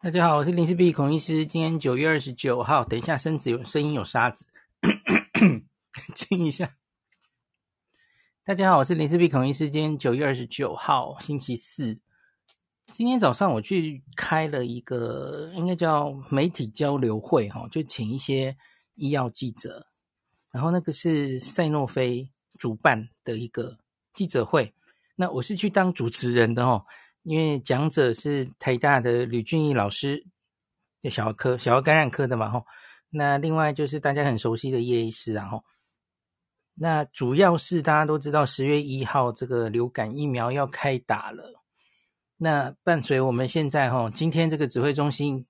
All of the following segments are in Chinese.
大家好，我是林氏璧孔医师。今天九月二十九号，等一下声子有声音有沙子，清一下。大家好，我是林氏璧孔医师。今天九月二十九号，星期四。今天早上我去开了一个，应该叫媒体交流会，哈，就请一些医药记者，然后那个是赛诺菲主办的一个记者会，那我是去当主持人的哦。因为讲者是台大的吕俊义老师，小儿科、小儿感染科的嘛，吼。那另外就是大家很熟悉的叶医师，然后，那主要是大家都知道十月一号这个流感疫苗要开打了。那伴随我们现在，吼，今天这个指挥中心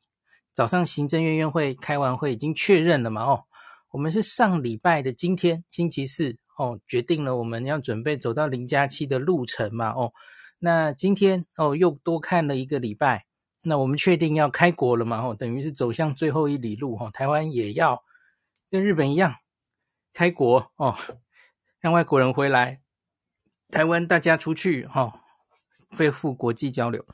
早上行政院院会开完会，已经确认了嘛，哦，我们是上礼拜的今天星期四，哦，决定了我们要准备走到零加七的路程嘛，哦。那今天哦，又多看了一个礼拜，那我们确定要开国了嘛？哦，等于是走向最后一里路哈。台湾也要跟日本一样开国哦，让外国人回来，台湾大家出去哈，恢复国际交流，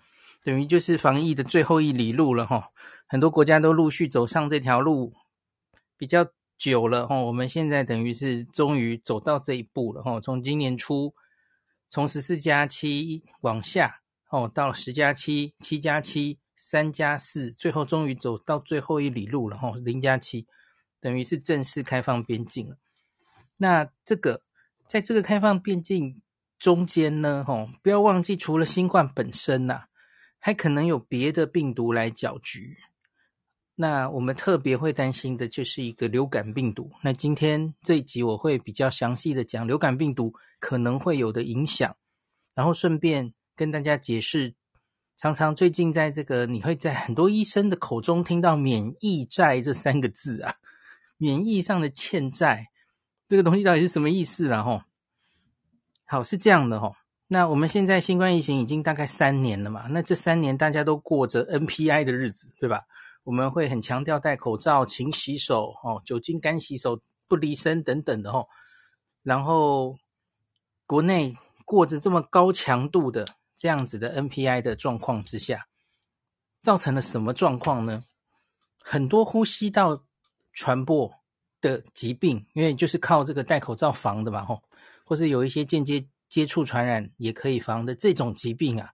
等于就是防疫的最后一里路了哈。很多国家都陆续走上这条路，比较久了哈。我们现在等于是终于走到这一步了哈。从今年初。从十四加七往下哦，到十加七、七加七、三加四，最后终于走到最后一里路了哦，零加七，等于是正式开放边境了。那这个在这个开放边境中间呢，吼，不要忘记，除了新冠本身呐、啊，还可能有别的病毒来搅局。那我们特别会担心的就是一个流感病毒。那今天这一集我会比较详细的讲流感病毒可能会有的影响，然后顺便跟大家解释，常常最近在这个你会在很多医生的口中听到“免疫债”这三个字啊，免疫上的欠债，这个东西到底是什么意思啦？吼，好，是这样的吼。那我们现在新冠疫情已经大概三年了嘛，那这三年大家都过着 NPI 的日子，对吧？我们会很强调戴口罩、勤洗手、哦，酒精干洗手、不离身等等的哦。然后国内过着这么高强度的这样子的 NPI 的状况之下，造成了什么状况呢？很多呼吸道传播的疾病，因为就是靠这个戴口罩防的嘛，吼，或是有一些间接接触传染也可以防的这种疾病啊，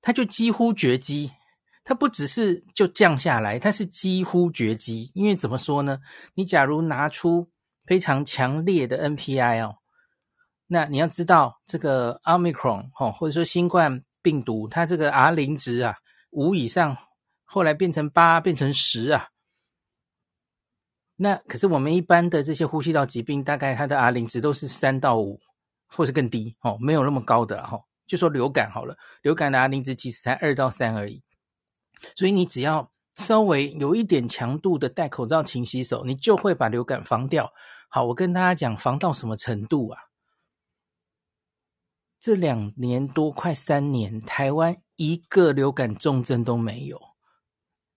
它就几乎绝迹。它不只是就降下来，它是几乎绝迹。因为怎么说呢？你假如拿出非常强烈的 NPI 哦，那你要知道这个 Omicron 哦，或者说新冠病毒，它这个 R 零值啊，五以上，后来变成八，变成十啊。那可是我们一般的这些呼吸道疾病，大概它的 R 零值都是三到五，或是更低哦，没有那么高的哈。就说流感好了，流感的 R 零值其实才二到三而已。所以你只要稍微有一点强度的戴口罩、勤洗手，你就会把流感防掉。好，我跟大家讲，防到什么程度啊？这两年多，快三年，台湾一个流感重症都没有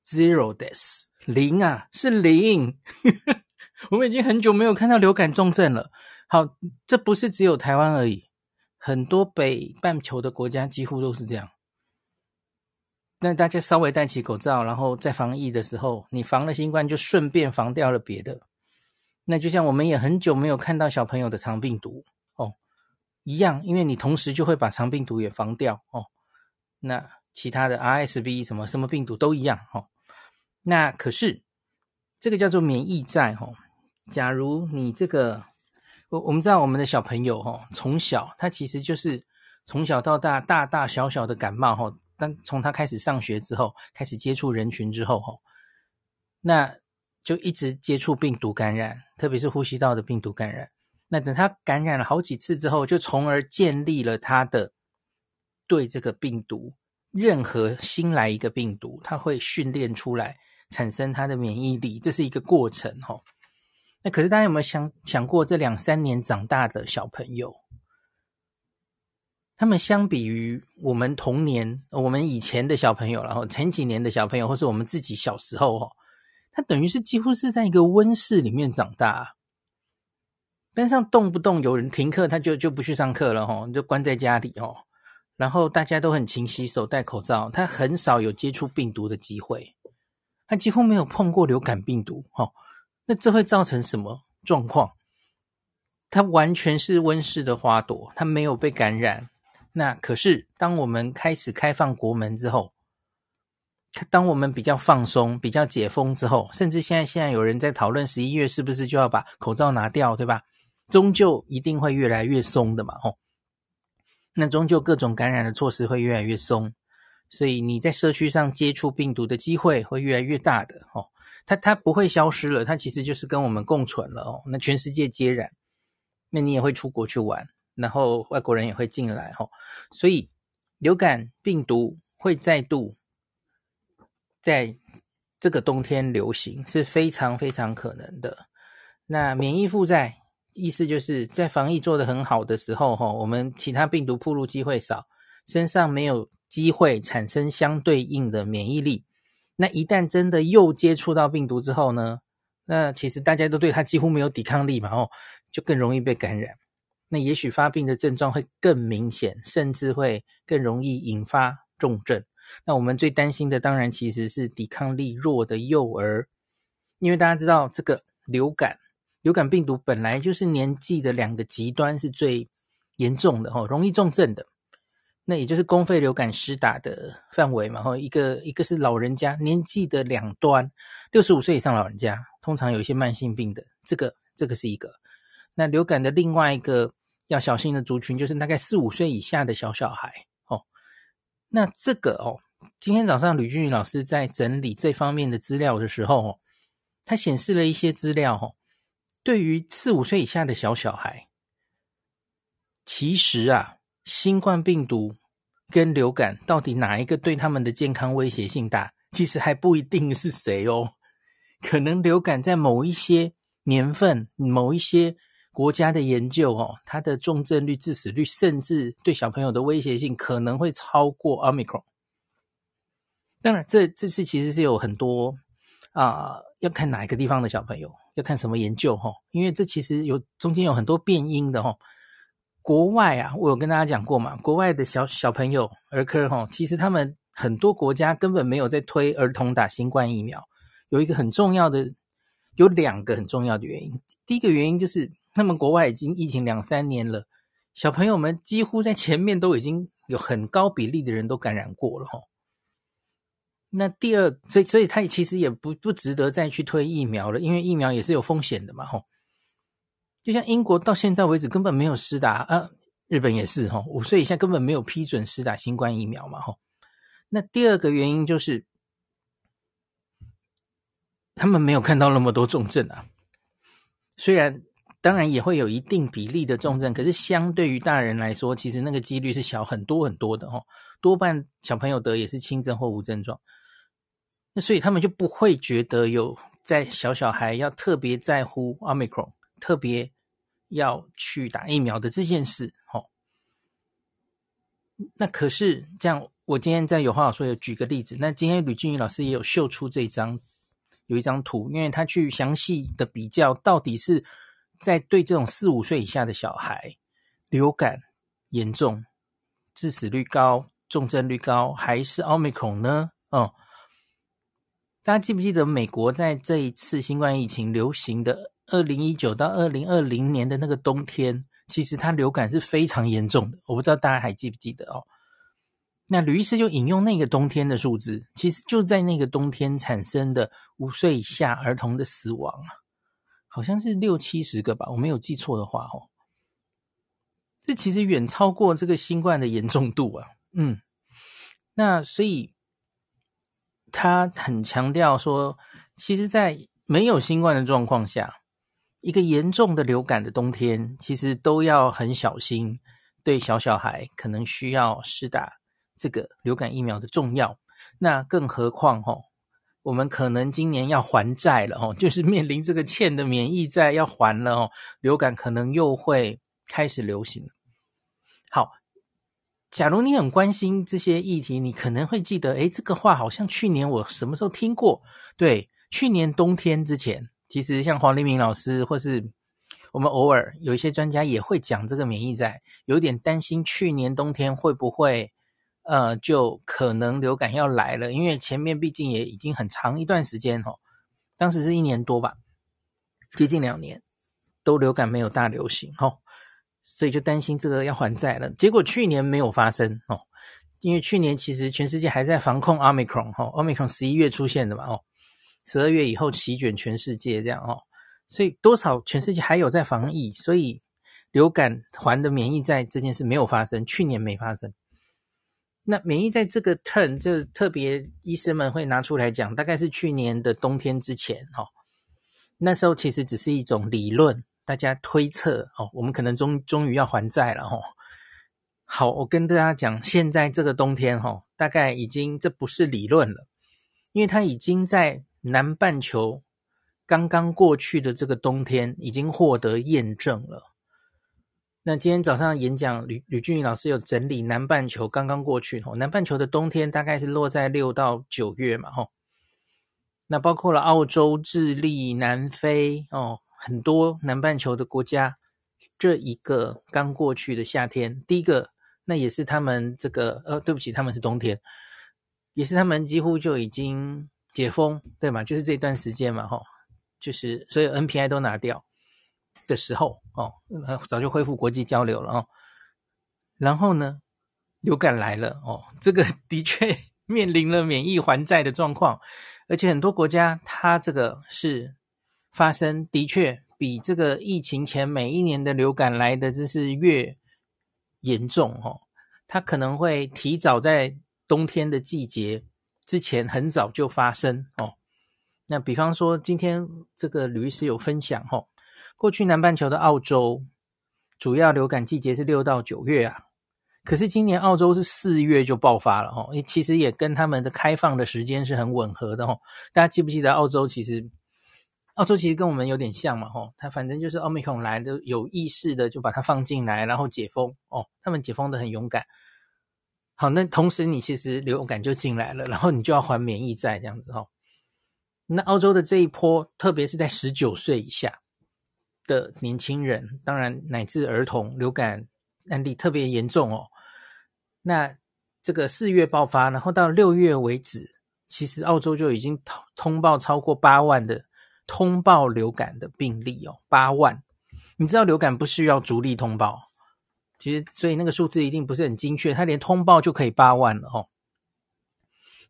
，zero deaths，零啊，是零。我们已经很久没有看到流感重症了。好，这不是只有台湾而已，很多北半球的国家几乎都是这样。那大家稍微戴起口罩，然后在防疫的时候，你防了新冠，就顺便防掉了别的。那就像我们也很久没有看到小朋友的肠病毒哦一样，因为你同时就会把肠病毒也防掉哦。那其他的 RSV 什么什么病毒都一样哦。那可是这个叫做免疫债哦。假如你这个，我我们知道我们的小朋友哦，从小他其实就是从小到大大大小小的感冒哦。当从他开始上学之后，开始接触人群之后，吼，那就一直接触病毒感染，特别是呼吸道的病毒感染。那等他感染了好几次之后，就从而建立了他的对这个病毒，任何新来一个病毒，他会训练出来，产生他的免疫力，这是一个过程，吼。那可是大家有没有想想过，这两三年长大的小朋友？他们相比于我们童年，我们以前的小朋友，然后前几年的小朋友，或是我们自己小时候，哦，他等于是几乎是在一个温室里面长大，班上动不动有人停课，他就就不去上课了，吼，就关在家里，哦，然后大家都很勤洗手、戴口罩，他很少有接触病毒的机会，他几乎没有碰过流感病毒。哦，那这会造成什么状况？他完全是温室的花朵，他没有被感染。那可是，当我们开始开放国门之后，当我们比较放松、比较解封之后，甚至现在现在有人在讨论十一月是不是就要把口罩拿掉，对吧？终究一定会越来越松的嘛，吼。那终究各种感染的措施会越来越松，所以你在社区上接触病毒的机会会越来越大的，吼。它它不会消失了，它其实就是跟我们共存了哦。那全世界皆然，那你也会出国去玩。然后外国人也会进来哦，所以流感病毒会再度在这个冬天流行是非常非常可能的。那免疫负载意思就是在防疫做得很好的时候吼，我们其他病毒暴露机会少，身上没有机会产生相对应的免疫力。那一旦真的又接触到病毒之后呢，那其实大家都对它几乎没有抵抗力嘛哦，就更容易被感染。那也许发病的症状会更明显，甚至会更容易引发重症。那我们最担心的当然其实是抵抗力弱的幼儿，因为大家知道这个流感，流感病毒本来就是年纪的两个极端是最严重的，容易重症的。那也就是公费流感施打的范围嘛，一个一个是老人家年纪的两端，六十五岁以上老人家通常有一些慢性病的，这个这个是一个。那流感的另外一个要小心的族群，就是大概四五岁以下的小小孩哦。那这个哦，今天早上吕俊宇老师在整理这方面的资料的时候哦，他显示了一些资料哦。对于四五岁以下的小小孩，其实啊，新冠病毒跟流感到底哪一个对他们的健康威胁性大？其实还不一定是谁哦。可能流感在某一些年份，某一些。国家的研究哦，它的重症率、致死率，甚至对小朋友的威胁性，可能会超过 Omicron。当然，这这次其实是有很多啊、要看哪一个地方的小朋友，要看什么研究哈，因为这其实有中间有很多变因的哈。国外啊，我有跟大家讲过嘛，国外的小小朋友儿科哈，其实他们很多国家根本没有在推儿童打新冠疫苗，有一个很重要的，有两个很重要的原因。第一个原因就是。他们国外已经疫情两三年了，小朋友们几乎在前面都已经有很高比例的人都感染过了哈。那第二，所以所以他其实也不不值得再去推疫苗了，因为疫苗也是有风险的嘛哈。就像英国到现在为止根本没有施打啊，日本也是哈，五岁以下根本没有批准施打新冠疫苗嘛哈。那第二个原因就是他们没有看到那么多重症啊，虽然。当然也会有一定比例的重症，可是相对于大人来说，其实那个几率是小很多很多的哦。多半小朋友得也是轻症或无症状，那所以他们就不会觉得有在小小孩要特别在乎 Omicron，特别要去打疫苗的这件事。哦，那可是这样，我今天在有话好说有举个例子，那今天吕俊宇老师也有秀出这张有一张图，因为他去详细的比较到底是。在对这种四五岁以下的小孩，流感严重、致死率高、重症率高，还是奥密克戎呢？哦，大家记不记得美国在这一次新冠疫情流行的二零一九到二零二零年的那个冬天，其实它流感是非常严重的。我不知道大家还记不记得哦？那吕医师就引用那个冬天的数字，其实就在那个冬天产生的五岁以下儿童的死亡啊。好像是六七十个吧，我没有记错的话哦。这其实远超过这个新冠的严重度啊。嗯，那所以他很强调说，其实，在没有新冠的状况下，一个严重的流感的冬天，其实都要很小心，对小小孩可能需要施打这个流感疫苗的重要。那更何况哦。我们可能今年要还债了哦，就是面临这个欠的免疫债要还了哦，流感可能又会开始流行。好，假如你很关心这些议题，你可能会记得，诶，这个话好像去年我什么时候听过？对，去年冬天之前，其实像黄立明老师或是我们偶尔有一些专家也会讲这个免疫债，有点担心去年冬天会不会，呃，就可能流感要来了，因为前面毕竟也已经很长一段时间哦，当时是一年多吧，接近两年都流感没有大流行哦，所以就担心这个要还债了。结果去年没有发生哦，因为去年其实全世界还在防控 Omicron 哦，Omicron 十一月出现的嘛哦，十二月以后席卷全世界这样哦。所以多少全世界还有在防疫，所以流感还的免疫债这件事没有发生，去年没发生。那免疫在这个 turn 就特别医生们会拿出来讲，大概是去年的冬天之前哈，那时候其实只是一种理论，大家推测哦，我们可能终终于要还债了哈。好，我跟大家讲，现在这个冬天哈，大概已经这不是理论了，因为它已经在南半球。刚刚过去的这个冬天已经获得验证了。那今天早上演讲，吕吕俊宇老师有整理南半球刚刚过去，南半球的冬天大概是落在六到九月嘛，吼。那包括了澳洲、智利、南非哦，很多南半球的国家，这一个刚过去的夏天，第一个那也是他们这个呃，对不起，他们是冬天，也是他们几乎就已经解封，对吗？就是这段时间嘛，吼。就是所有 NPI 都拿掉的时候哦，早就恢复国际交流了哦。然后呢，流感来了哦，这个的确 面临了免疫还债的状况，而且很多国家它这个是发生的确比这个疫情前每一年的流感来的这是越严重哦，它可能会提早在冬天的季节之前很早就发生哦。那比方说，今天这个吕医师有分享吼，过去南半球的澳洲主要流感季节是六到九月啊，可是今年澳洲是四月就爆发了吼，其实也跟他们的开放的时间是很吻合的吼。大家记不记得澳洲其实，澳洲其实跟我们有点像嘛吼，他反正就是奥密克戎来的有意识的就把它放进来，然后解封哦，他们解封的很勇敢。好，那同时你其实流感就进来了，然后你就要还免疫债这样子哦。那澳洲的这一波，特别是在十九岁以下的年轻人，当然乃至儿童流感案例特别严重哦。那这个四月爆发，然后到六月为止，其实澳洲就已经通通报超过八万的通报流感的病例哦，八万。你知道流感不需要逐例通报，其实所以那个数字一定不是很精确，它连通报就可以八万了哦。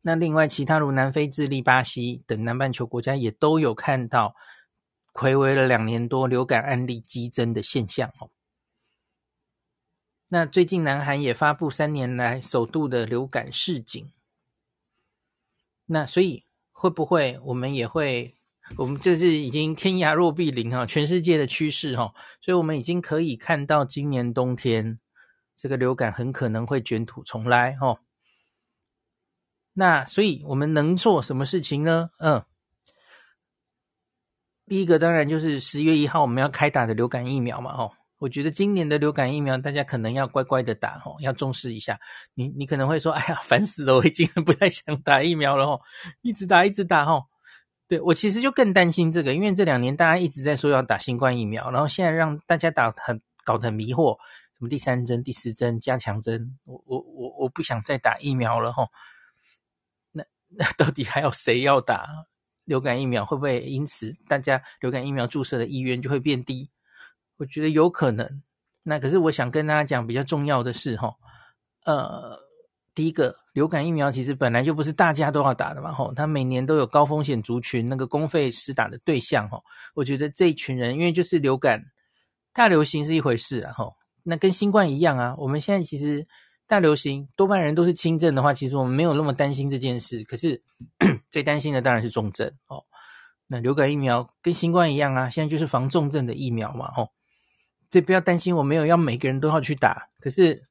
那另外，其他如南非、智利、巴西等南半球国家也都有看到睽违了两年多流感案例激增的现象哦。那最近南韩也发布三年来首度的流感示警。那所以会不会我们也会？我们这是已经天涯若比邻哈，全世界的趋势哈。所以我们已经可以看到今年冬天这个流感很可能会卷土重来哈。那所以我们能做什么事情呢？嗯，第一个当然就是十月一号我们要开打的流感疫苗嘛。哦，我觉得今年的流感疫苗大家可能要乖乖的打哦，要重视一下。你你可能会说，哎呀，烦死了，我已经不太想打疫苗了哦，一直打一直打哦。对，我其实就更担心这个，因为这两年大家一直在说要打新冠疫苗，然后现在让大家打很搞得很迷惑，什么第三针、第四针、加强针，我我我我不想再打疫苗了哦。那到底还有谁要打流感疫苗？会不会因此大家流感疫苗注射的意愿就会变低？我觉得有可能。那可是我想跟大家讲比较重要的是，哈，呃，第一个，流感疫苗其实本来就不是大家都要打的嘛，哈，它每年都有高风险族群那个公费施打的对象，哈，我觉得这一群人，因为就是流感大流行是一回事啊，哈，那跟新冠一样啊，我们现在其实。大流行多半人都是轻症的话，其实我们没有那么担心这件事。可是 最担心的当然是重症哦。那流感疫苗跟新冠一样啊，现在就是防重症的疫苗嘛，哦。所以不要担心，我没有要每个人都要去打。可是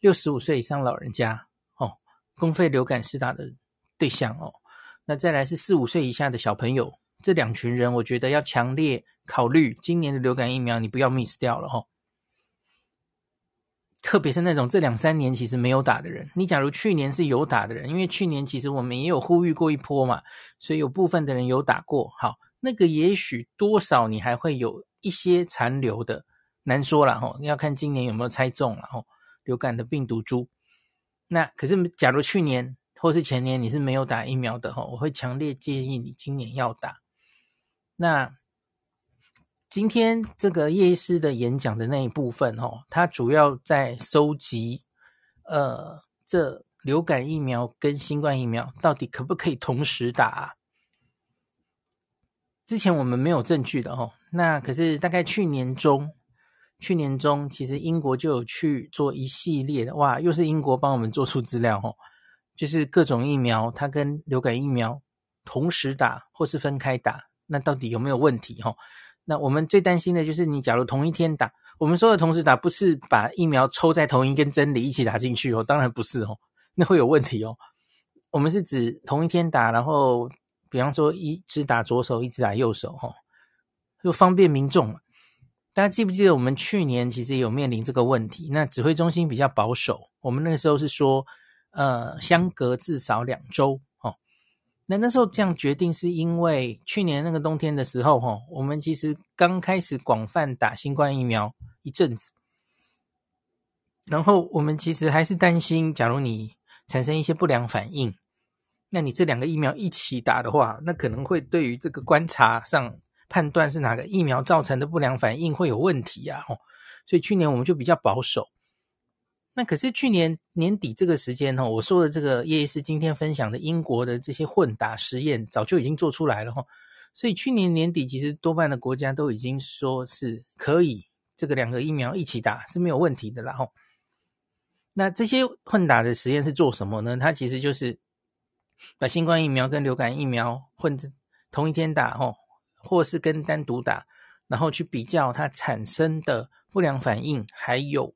六十五岁以上老人家哦，公费流感施打的对象哦，那再来是四五岁以下的小朋友，这两群人，我觉得要强烈考虑今年的流感疫苗，你不要 miss 掉了哦。特别是那种这两三年其实没有打的人，你假如去年是有打的人，因为去年其实我们也有呼吁过一波嘛，所以有部分的人有打过。好，那个也许多少你还会有一些残留的，难说了哈，要看今年有没有猜中了哈，流感的病毒株。那可是，假如去年或是前年你是没有打疫苗的哈，我会强烈建议你今年要打。那今天这个叶医师的演讲的那一部分哈，他主要在收集呃这。流感疫苗跟新冠疫苗到底可不可以同时打？之前我们没有证据的哦。那可是大概去年中，去年中其实英国就有去做一系列的哇，又是英国帮我们做出资料哦，就是各种疫苗它跟流感疫苗同时打或是分开打，那到底有没有问题哦？那我们最担心的就是你假如同一天打，我们说的同时打不是把疫苗抽在同一根针里一起打进去哦，当然不是哦。那会有问题哦。我们是指同一天打，然后比方说一只打左手，一只打右手，哈，就方便民众嘛。大家记不记得我们去年其实有面临这个问题？那指挥中心比较保守，我们那个时候是说，呃，相隔至少两周，那那时候这样决定是因为去年那个冬天的时候，哈，我们其实刚开始广泛打新冠疫苗一阵子，然后我们其实还是担心，假如你产生一些不良反应，那你这两个疫苗一起打的话，那可能会对于这个观察上判断是哪个疫苗造成的不良反应会有问题呀？哦，所以去年我们就比较保守。那可是去年年底这个时间哦，我说的这个叶医师今天分享的英国的这些混打实验早就已经做出来了哈，所以去年年底其实多半的国家都已经说是可以这个两个疫苗一起打是没有问题的啦哈。那这些混打的实验是做什么呢？它其实就是把新冠疫苗跟流感疫苗混着同一天打，吼，或是跟单独打，然后去比较它产生的不良反应，还有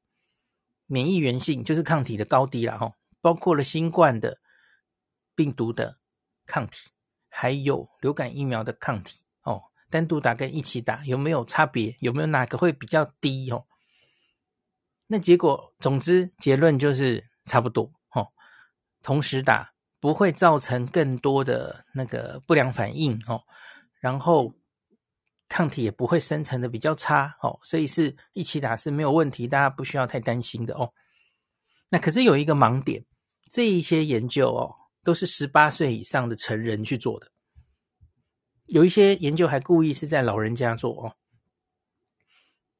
免疫原性，就是抗体的高低啦，吼，包括了新冠的病毒的抗体，还有流感疫苗的抗体，哦，单独打跟一起打有没有差别？有没有哪个会比较低？哦？那结果，总之结论就是差不多哦。同时打不会造成更多的那个不良反应哦，然后抗体也不会生成的比较差哦，所以是一起打是没有问题，大家不需要太担心的哦。那可是有一个盲点，这一些研究哦都是十八岁以上的成人去做的，有一些研究还故意是在老人家做哦。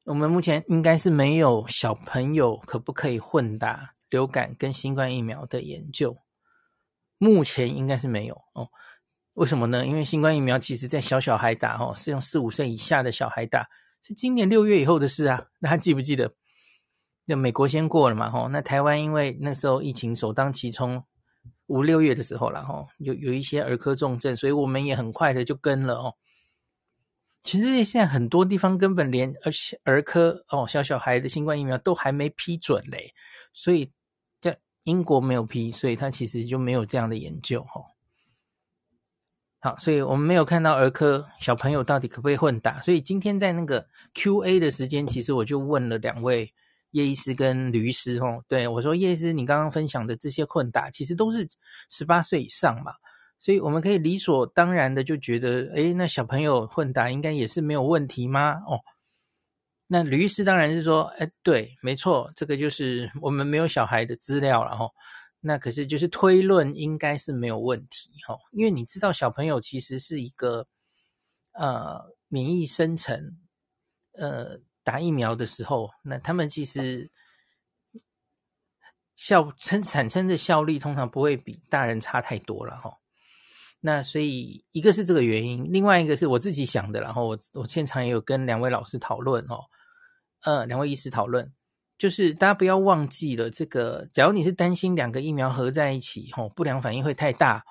我们目前应该是没有小朋友可不可以混打流感跟新冠疫苗的研究，目前应该是没有哦。为什么呢？因为新冠疫苗其实在小小孩打哦，是用四五岁以下的小孩打，是今年六月以后的事啊。那还记不记得？那美国先过了嘛？吼，那台湾因为那时候疫情首当其冲，五六月的时候了吼，有有一些儿科重症，所以我们也很快的就跟了哦。其实现在很多地方根本连儿儿科哦，小小孩的新冠疫苗都还没批准嘞，所以在英国没有批，所以他其实就没有这样的研究哈。好，所以我们没有看到儿科小朋友到底可不可以混打，所以今天在那个 Q&A 的时间，其实我就问了两位叶医师跟吕医师哦，对我说叶医师，你刚刚分享的这些混打，其实都是十八岁以上嘛。所以我们可以理所当然的就觉得，诶，那小朋友混打应该也是没有问题吗？哦，那吕医师当然是说，诶，对，没错，这个就是我们没有小孩的资料了哈。那可是就是推论应该是没有问题哈，因为你知道小朋友其实是一个呃免疫生成，呃打疫苗的时候，那他们其实效生产生的效力通常不会比大人差太多了哈。那所以一个是这个原因，另外一个是我自己想的，然后我我现场也有跟两位老师讨论哦，呃，两位医师讨论，就是大家不要忘记了这个，假如你是担心两个疫苗合在一起，吼，不良反应会太大，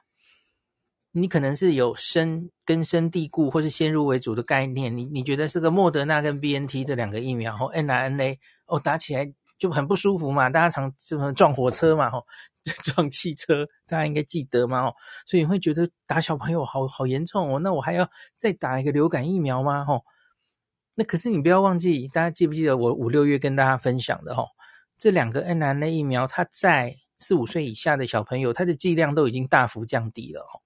你可能是有深根深蒂固或是先入为主的概念，你你觉得是个莫德纳跟 BNT 这两个疫苗，吼，n R N A 哦打起来就很不舒服嘛，大家常是不是撞火车嘛，吼。撞汽车，大家应该记得嘛？哦，所以你会觉得打小朋友好好严重哦。那我还要再打一个流感疫苗吗？哦，那可是你不要忘记，大家记不记得我五六月跟大家分享的？哦，这两个 mRNA 疫苗，它在四五岁以下的小朋友，它的剂量都已经大幅降低了。哦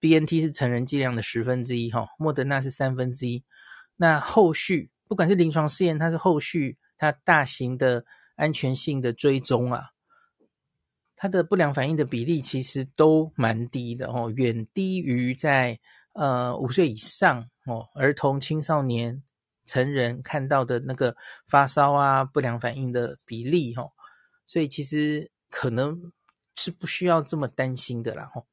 ，BNT 是成人剂量的十分之一，哈，莫德纳是三分之一。那后续不管是临床试验，它是后续它大型的安全性的追踪啊，它的不良反应的比例其实都蛮低的哦，远低于在呃五岁以上哦儿童、青少年、成人看到的那个发烧啊不良反应的比例哦，所以其实可能是不需要这么担心的啦哦。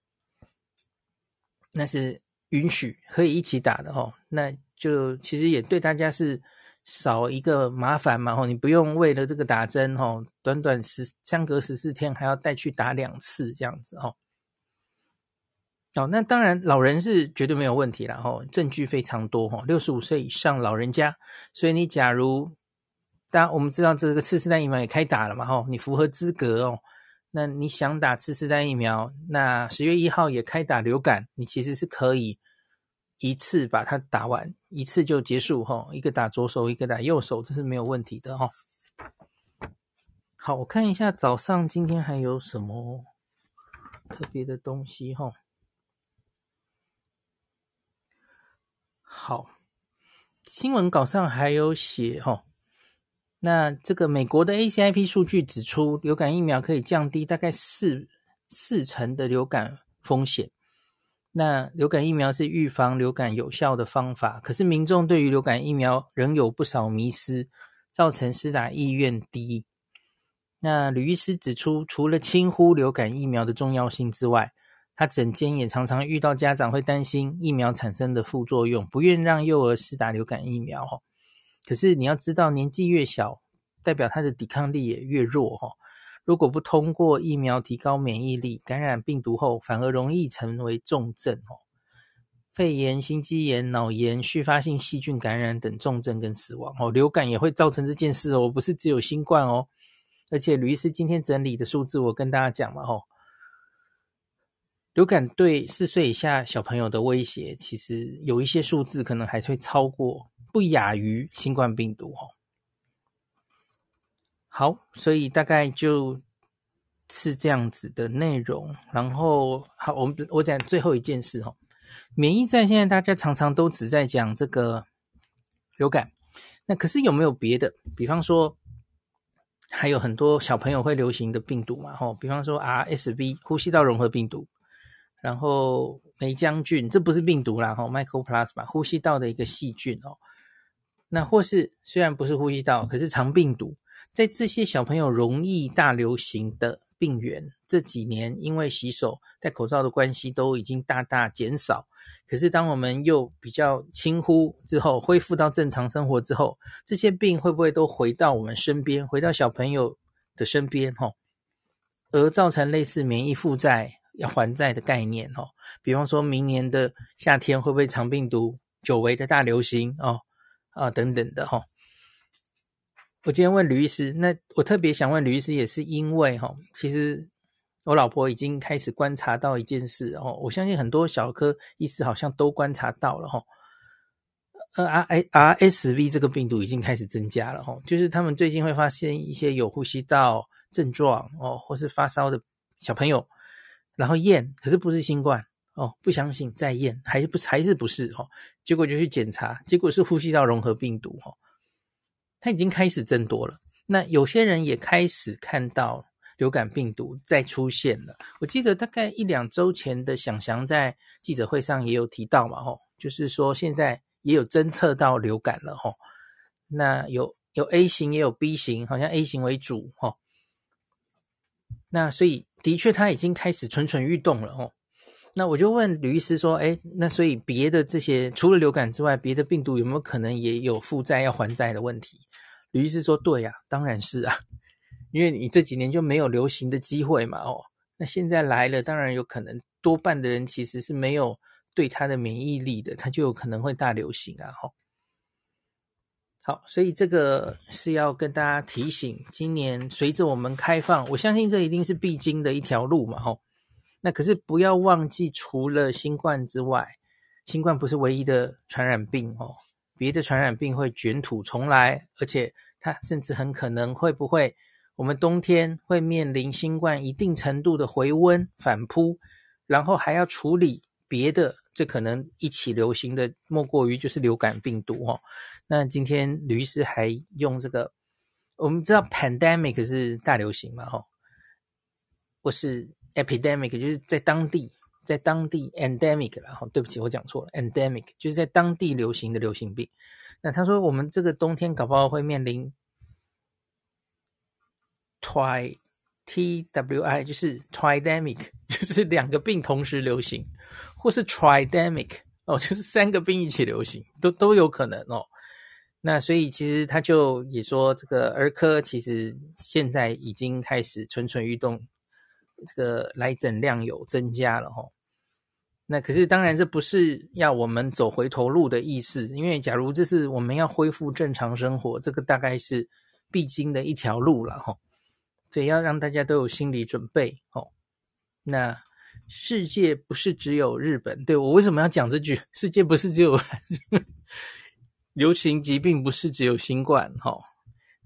那是允许可以一起打的哦，那就其实也对大家是少一个麻烦嘛吼，你不用为了这个打针吼，短短十相隔十四天还要带去打两次这样子哦。哦，那当然老人是绝对没有问题啦吼，证据非常多哈，六十五岁以上老人家，所以你假如当我们知道这个次世代疫苗也开打了嘛吼，你符合资格哦。那你想打次世代疫苗，那十月一号也开打流感，你其实是可以一次把它打完，一次就结束哈。一个打左手，一个打右手，这是没有问题的哈。好，我看一下早上今天还有什么特别的东西哈。好，新闻稿上还有写哦。那这个美国的 ACIP 数据指出，流感疫苗可以降低大概四四成的流感风险。那流感疫苗是预防流感有效的方法，可是民众对于流感疫苗仍有不少迷思，造成施打意愿低。那吕医师指出，除了轻忽流感疫苗的重要性之外，他整间也常常遇到家长会担心疫苗产生的副作用，不愿让幼儿施打流感疫苗。可是你要知道，年纪越小，代表他的抵抗力也越弱哈。如果不通过疫苗提高免疫力，感染病毒后反而容易成为重症哦，肺炎、心肌炎、脑炎、续发性细菌感染等重症跟死亡哦。流感也会造成这件事哦，不是只有新冠哦。而且吕医师今天整理的数字，我跟大家讲嘛吼，流感对四岁以下小朋友的威胁，其实有一些数字可能还会超过。不亚于新冠病毒哦。好，所以大概就是这样子的内容。然后，好，我们我讲最后一件事哦。免疫战现在大家常常都只在讲这个流感，那可是有没有别的？比方说，还有很多小朋友会流行的病毒嘛？吼，比方说 RSV 呼吸道融合病毒，然后霉浆菌，这不是病毒啦，吼，Microplasma 呼吸道的一个细菌哦。那或是虽然不是呼吸道，可是肠病毒，在这些小朋友容易大流行的病原，这几年因为洗手、戴口罩的关系，都已经大大减少。可是当我们又比较轻忽之后，恢复到正常生活之后，这些病会不会都回到我们身边，回到小朋友的身边？吼，而造成类似免疫负债要还债的概念？吼，比方说明年的夏天会不会长病毒久违的大流行？哦。啊，等等的哈，我今天问吕医师，那我特别想问吕医师，也是因为哈，其实我老婆已经开始观察到一件事哦，我相信很多小科医师好像都观察到了哈，呃，R R S V 这个病毒已经开始增加了哈，就是他们最近会发现一些有呼吸道症状哦，或是发烧的小朋友，然后验，可是不是新冠。哦，不相信再验，还是不还是不是哦？结果就去检查，结果是呼吸道融合病毒哦，它已经开始增多了。那有些人也开始看到流感病毒再出现了。我记得大概一两周前的想翔在记者会上也有提到嘛，吼，就是说现在也有侦测到流感了，吼。那有有 A 型也有 B 型，好像 A 型为主，吼。那所以的确他已经开始蠢蠢欲动了，哦。那我就问吕医师说：“哎，那所以别的这些除了流感之外，别的病毒有没有可能也有负债要还债的问题？”吕医师说：“对呀，当然是啊，因为你这几年就没有流行的机会嘛。哦，那现在来了，当然有可能多半的人其实是没有对它的免疫力的，它就有可能会大流行啊。哈，好，所以这个是要跟大家提醒，今年随着我们开放，我相信这一定是必经的一条路嘛。吼。”那可是不要忘记，除了新冠之外，新冠不是唯一的传染病哦。别的传染病会卷土重来，而且它甚至很可能会不会，我们冬天会面临新冠一定程度的回温反扑，然后还要处理别的这可能一起流行的莫过于就是流感病毒哦。那今天吕医师还用这个，我们知道 pandemic 是大流行嘛，哈，或是 epidemic 就是在当地，在当地 endemic 了哈，对不起，我讲错了，endemic 就是在当地流行的流行病。那他说我们这个冬天搞不好会面临 twi t w i 就是 tridemic，就是两个病同时流行，或是 tridemic 哦，就是三个病一起流行，都都有可能哦。那所以其实他就也说，这个儿科其实现在已经开始蠢蠢欲动，这个来诊量有增加了哈、哦。那可是当然这不是要我们走回头路的意思，因为假如这是我们要恢复正常生活，这个大概是必经的一条路了哈。所以要让大家都有心理准备哦。那世界不是只有日本，对，我为什么要讲这句？世界不是只有 流行疾病，不是只有新冠哈。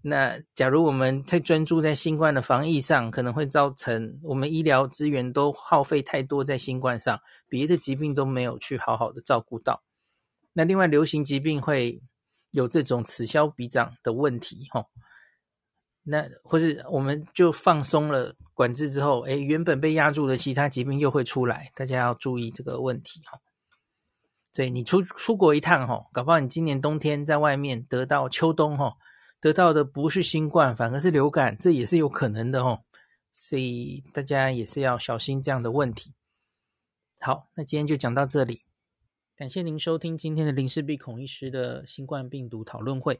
那假如我们太专注在新冠的防疫上，可能会造成我们医疗资源都耗费太多在新冠上，别的疾病都没有去好好的照顾到。那另外流行疾病会有这种此消彼长的问题，吼。那或是我们就放松了管制之后，诶，原本被压住的其他疾病又会出来，大家要注意这个问题，哈。所以你出出国一趟，吼，搞不好你今年冬天在外面得到秋冬，吼。得到的不是新冠，反而是流感，这也是有可能的哦。所以大家也是要小心这样的问题。好，那今天就讲到这里。感谢您收听今天的林氏璧孔医师的新冠病毒讨论会。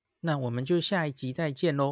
那我们就下一集再见喽。